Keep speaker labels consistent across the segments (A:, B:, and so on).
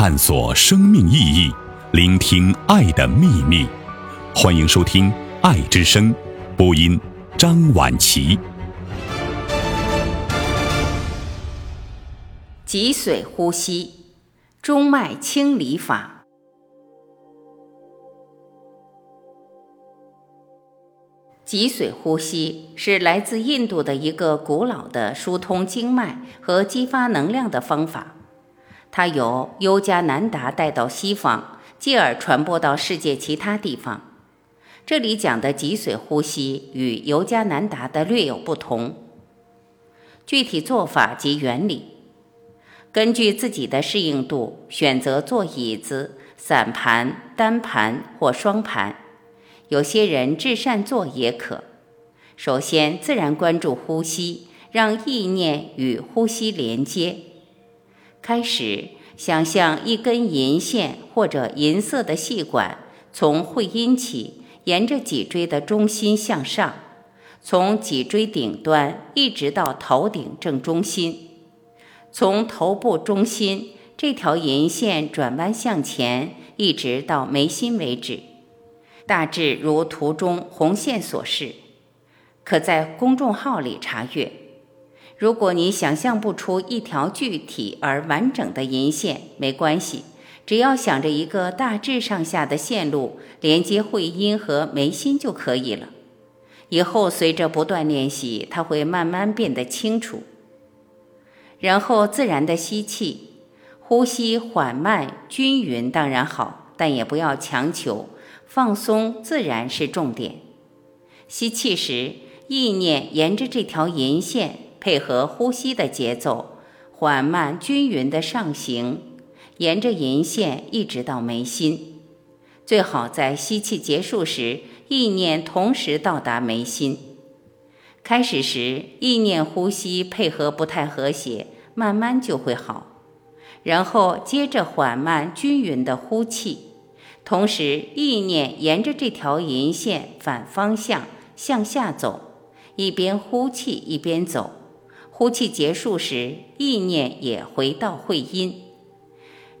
A: 探索生命意义，聆听爱的秘密。欢迎收听《爱之声》，播音张婉琪。
B: 脊髓呼吸，中脉清理法。脊髓呼吸是来自印度的一个古老的疏通经脉和激发能量的方法，它由优加南达带到西方，继而传播到世界其他地方。这里讲的脊髓呼吸与尤加南达的略有不同。具体做法及原理，根据自己的适应度选择坐椅子、散盘、单盘或双盘。有些人至善坐也可。首先，自然关注呼吸，让意念与呼吸连接。开始想象一根银线或者银色的细管，从会阴起，沿着脊椎的中心向上，从脊椎顶端一直到头顶正中心。从头部中心这条银线转弯向前，一直到眉心为止。大致如图中红线所示，可在公众号里查阅。如果你想象不出一条具体而完整的银线，没关系，只要想着一个大致上下的线路连接会阴和眉心就可以了。以后随着不断练习，它会慢慢变得清楚。然后自然的吸气，呼吸缓慢均匀当然好，但也不要强求。放松自然是重点。吸气时，意念沿着这条银线，配合呼吸的节奏，缓慢均匀的上行，沿着银线一直到眉心。最好在吸气结束时，意念同时到达眉心。开始时，意念呼吸配合不太和谐，慢慢就会好。然后接着缓慢均匀的呼气。同时，意念沿着这条银线反方向向下走，一边呼气一边走。呼气结束时，意念也回到会阴，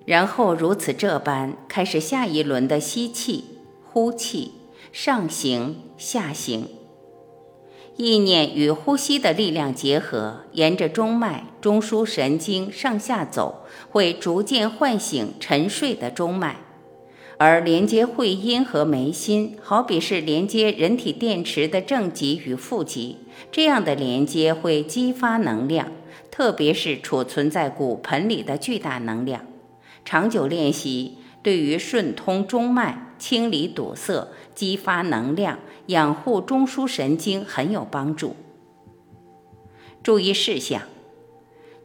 B: 然后如此这般开始下一轮的吸气、呼气，上行下行。意念与呼吸的力量结合，沿着中脉、中枢神经上下走，会逐渐唤醒沉睡的中脉。而连接会阴和眉心，好比是连接人体电池的正极与负极，这样的连接会激发能量，特别是储存在骨盆里的巨大能量。长久练习对于顺通中脉、清理堵塞、激发能量、养护中枢神经很有帮助。注意事项：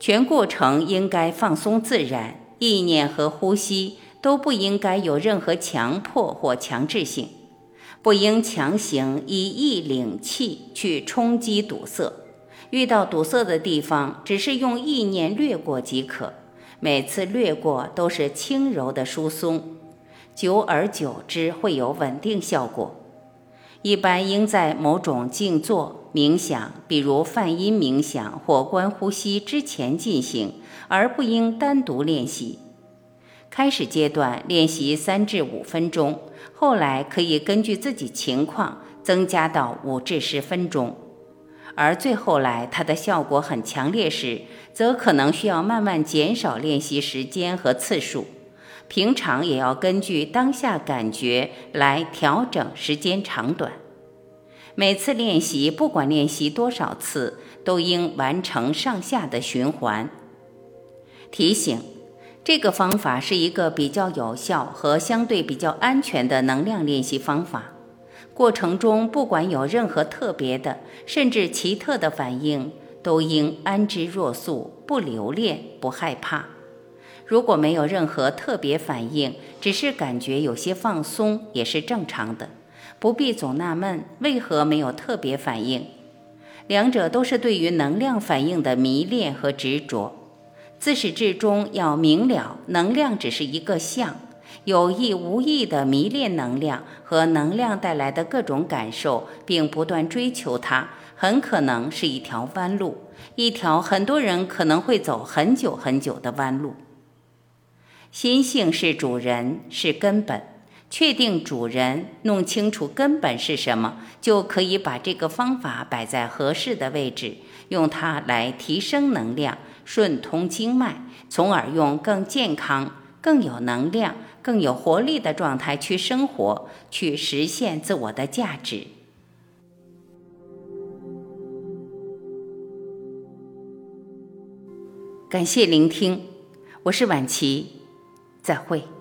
B: 全过程应该放松自然，意念和呼吸。都不应该有任何强迫或强制性，不应强行以意领气去冲击堵塞。遇到堵塞的地方，只是用意念掠过即可。每次掠过都是轻柔的疏松，久而久之会有稳定效果。一般应在某种静坐冥想，比如泛音冥想或观呼吸之前进行，而不应单独练习。开始阶段练习三至五分钟，后来可以根据自己情况增加到五至十分钟，而最后来它的效果很强烈时，则可能需要慢慢减少练习时间和次数。平常也要根据当下感觉来调整时间长短。每次练习，不管练习多少次，都应完成上下的循环。提醒。这个方法是一个比较有效和相对比较安全的能量练习方法。过程中不管有任何特别的，甚至奇特的反应，都应安之若素，不留恋，不害怕。如果没有任何特别反应，只是感觉有些放松，也是正常的，不必总纳闷为何没有特别反应。两者都是对于能量反应的迷恋和执着。自始至终要明了，能量只是一个相，有意无意的迷恋能量和能量带来的各种感受，并不断追求它，很可能是一条弯路，一条很多人可能会走很久很久的弯路。心性是主人，是根本。确定主人，弄清楚根本是什么，就可以把这个方法摆在合适的位置，用它来提升能量，顺通经脉，从而用更健康、更有能量、更有活力的状态去生活，去实现自我的价值。感谢聆听，我是婉琪，再会。